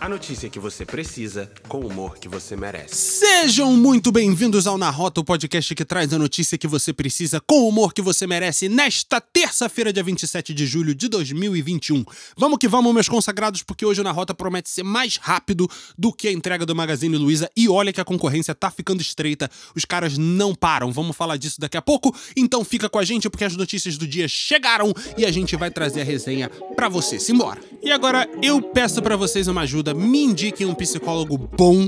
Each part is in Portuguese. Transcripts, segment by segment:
A notícia que você precisa, com o humor que você merece. Sejam muito bem-vindos ao Na Rota, o podcast que traz a notícia que você precisa com o humor que você merece nesta terça-feira, dia 27 de julho de 2021. Vamos que vamos, meus consagrados, porque hoje o Na Rota promete ser mais rápido do que a entrega do Magazine Luiza e olha que a concorrência tá ficando estreita, os caras não param. Vamos falar disso daqui a pouco, então fica com a gente porque as notícias do dia chegaram e a gente vai trazer a resenha para você. Simbora! E agora eu peço para vocês uma ajuda me indiquem um psicólogo bom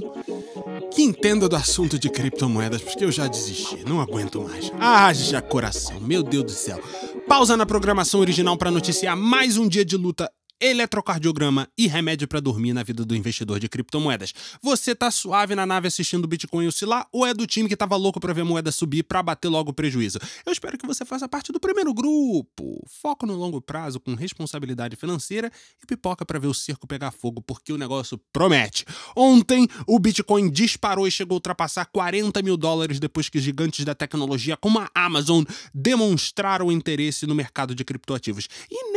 que entenda do assunto de criptomoedas, porque eu já desisti, não aguento mais. Haja coração, meu Deus do céu. Pausa na programação original para noticiar mais um dia de luta eletrocardiograma e remédio para dormir na vida do investidor de criptomoedas. Você tá suave na nave assistindo o Bitcoin oscilar ou é do time que tava louco para ver a moeda subir para bater logo o prejuízo? Eu espero que você faça parte do primeiro grupo. Foco no longo prazo com responsabilidade financeira e pipoca para ver o circo pegar fogo, porque o negócio promete. Ontem, o Bitcoin disparou e chegou a ultrapassar 40 mil dólares depois que gigantes da tecnologia como a Amazon demonstraram interesse no mercado de criptoativos. E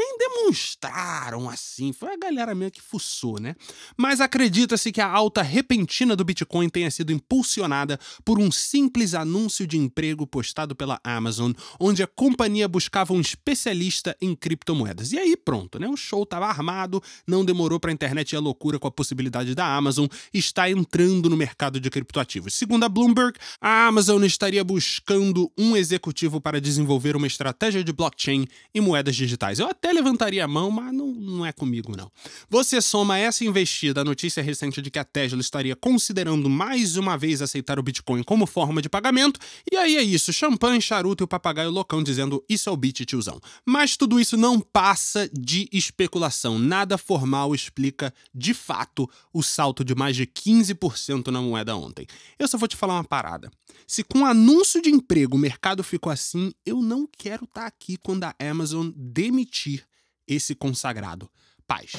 demonstraram assim, foi a galera mesmo que fuçou, né? Mas acredita-se que a alta repentina do Bitcoin tenha sido impulsionada por um simples anúncio de emprego postado pela Amazon, onde a companhia buscava um especialista em criptomoedas. E aí pronto, né? O show estava armado, não demorou para a internet ir à loucura com a possibilidade da Amazon estar entrando no mercado de criptoativos. Segundo a Bloomberg, a Amazon estaria buscando um executivo para desenvolver uma estratégia de blockchain e moedas digitais. Eu até levantaria a mão, mas não, não é comigo, não. Você soma essa investida à notícia recente de que a Tesla estaria considerando mais uma vez aceitar o Bitcoin como forma de pagamento, e aí é isso: champanhe, charuto e o papagaio loucão dizendo isso é o Bit, tiozão. Mas tudo isso não passa de especulação. Nada formal explica de fato o salto de mais de 15% na moeda ontem. Eu só vou te falar uma parada. Se com anúncio de emprego o mercado ficou assim, eu não quero estar tá aqui quando a Amazon demitir esse consagrado. Paz.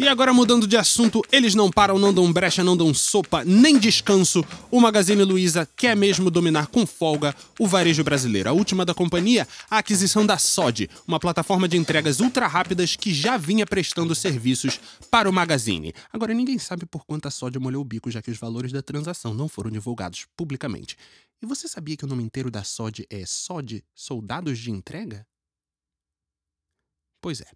E agora mudando de assunto, eles não param, não dão brecha, não dão sopa, nem descanso. O Magazine Luiza quer mesmo dominar com folga o varejo brasileiro. A última da companhia, a aquisição da SOD, uma plataforma de entregas ultra rápidas que já vinha prestando serviços para o Magazine. Agora ninguém sabe por quanto a SOD molhou o bico, já que os valores da transação não foram divulgados publicamente. E você sabia que o nome inteiro da SOD é SOD Soldados de Entrega? Pois é.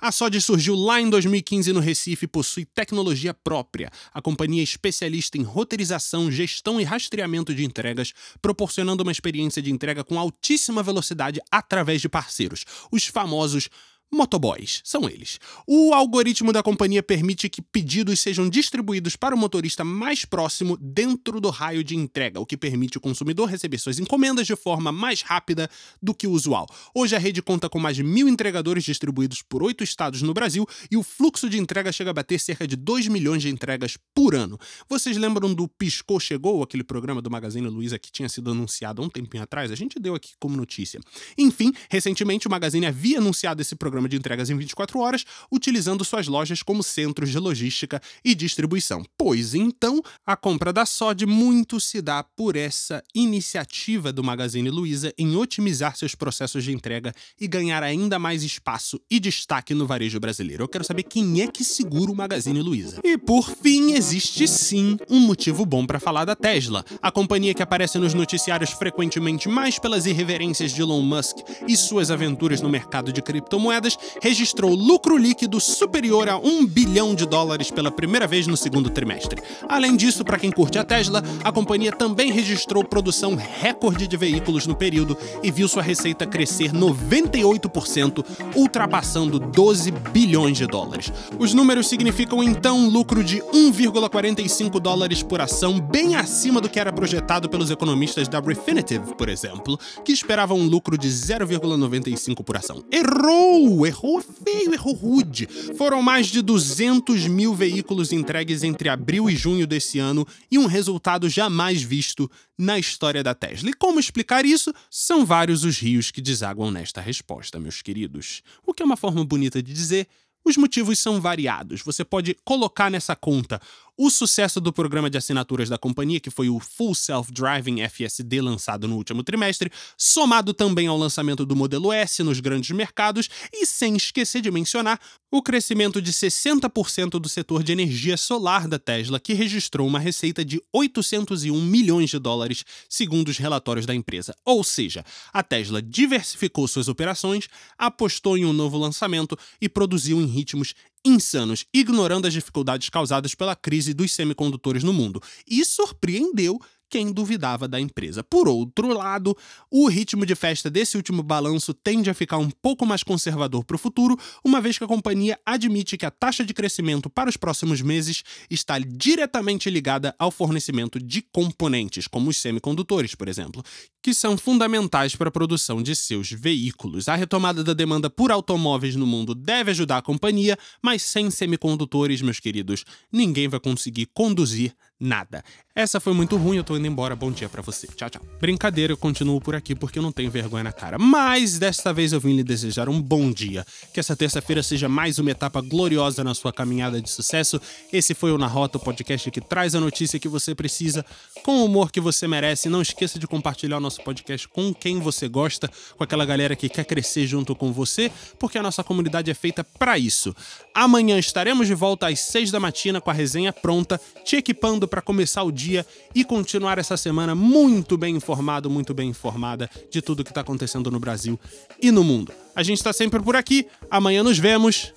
A SOD surgiu lá em 2015 no Recife e possui tecnologia própria. A companhia é especialista em roteirização, gestão e rastreamento de entregas, proporcionando uma experiência de entrega com altíssima velocidade através de parceiros, os famosos Motoboys, são eles. O algoritmo da companhia permite que pedidos sejam distribuídos para o motorista mais próximo dentro do raio de entrega, o que permite o consumidor receber suas encomendas de forma mais rápida do que o usual. Hoje a rede conta com mais de mil entregadores distribuídos por oito estados no Brasil e o fluxo de entrega chega a bater cerca de 2 milhões de entregas por ano. Vocês lembram do Piscou Chegou, aquele programa do Magazine Luiza que tinha sido anunciado há um tempinho atrás? A gente deu aqui como notícia. Enfim, recentemente o Magazine havia anunciado esse programa programa de entregas em 24 horas, utilizando suas lojas como centros de logística e distribuição. Pois então, a compra da SOD muito se dá por essa iniciativa do Magazine Luiza em otimizar seus processos de entrega e ganhar ainda mais espaço e destaque no varejo brasileiro. Eu quero saber quem é que segura o Magazine Luiza. E por fim, existe sim um motivo bom para falar da Tesla, a companhia que aparece nos noticiários frequentemente mais pelas irreverências de Elon Musk e suas aventuras no mercado de criptomoedas registrou lucro líquido superior a 1 bilhão de dólares pela primeira vez no segundo trimestre. Além disso, para quem curte a Tesla, a companhia também registrou produção recorde de veículos no período e viu sua receita crescer 98%, ultrapassando 12 bilhões de dólares. Os números significam então um lucro de 1,45 dólares por ação, bem acima do que era projetado pelos economistas da Refinitiv, por exemplo, que esperavam um lucro de 0,95 por ação. Errou! Errou feio, errou rude. Foram mais de 200 mil veículos entregues entre abril e junho desse ano e um resultado jamais visto na história da Tesla. E como explicar isso? São vários os rios que desaguam nesta resposta, meus queridos. O que é uma forma bonita de dizer os motivos são variados. Você pode colocar nessa conta o sucesso do programa de assinaturas da companhia, que foi o Full Self-Driving FSD lançado no último trimestre, somado também ao lançamento do modelo S nos grandes mercados e sem esquecer de mencionar o crescimento de 60% do setor de energia solar da Tesla, que registrou uma receita de 801 milhões de dólares, segundo os relatórios da empresa. Ou seja, a Tesla diversificou suas operações, apostou em um novo lançamento e produziu em ritmos insanos, ignorando as dificuldades causadas pela crise dos semicondutores no mundo. E surpreendeu quem duvidava da empresa. Por outro lado, o ritmo de festa desse último balanço tende a ficar um pouco mais conservador para o futuro, uma vez que a companhia admite que a taxa de crescimento para os próximos meses está diretamente ligada ao fornecimento de componentes, como os semicondutores, por exemplo, que são fundamentais para a produção de seus veículos. A retomada da demanda por automóveis no mundo deve ajudar a companhia, mas sem semicondutores, meus queridos, ninguém vai conseguir conduzir nada. Essa foi muito ruim, eu tô indo embora. Bom dia para você. Tchau, tchau. Brincadeira, eu continuo por aqui porque eu não tenho vergonha na cara. Mas desta vez eu vim lhe desejar um bom dia. Que essa terça-feira seja mais uma etapa gloriosa na sua caminhada de sucesso. Esse foi o Na Rota, o podcast que traz a notícia que você precisa, com o humor que você merece. Não esqueça de compartilhar o nosso podcast com quem você gosta, com aquela galera que quer crescer junto com você, porque a nossa comunidade é feita para isso. Amanhã estaremos de volta às seis da matina com a resenha pronta, te equipando para começar o dia e continuar essa semana muito bem informado, muito bem informada de tudo que está acontecendo no Brasil e no mundo. A gente está sempre por aqui. Amanhã nos vemos.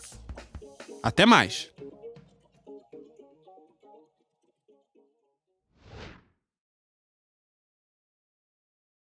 Até mais.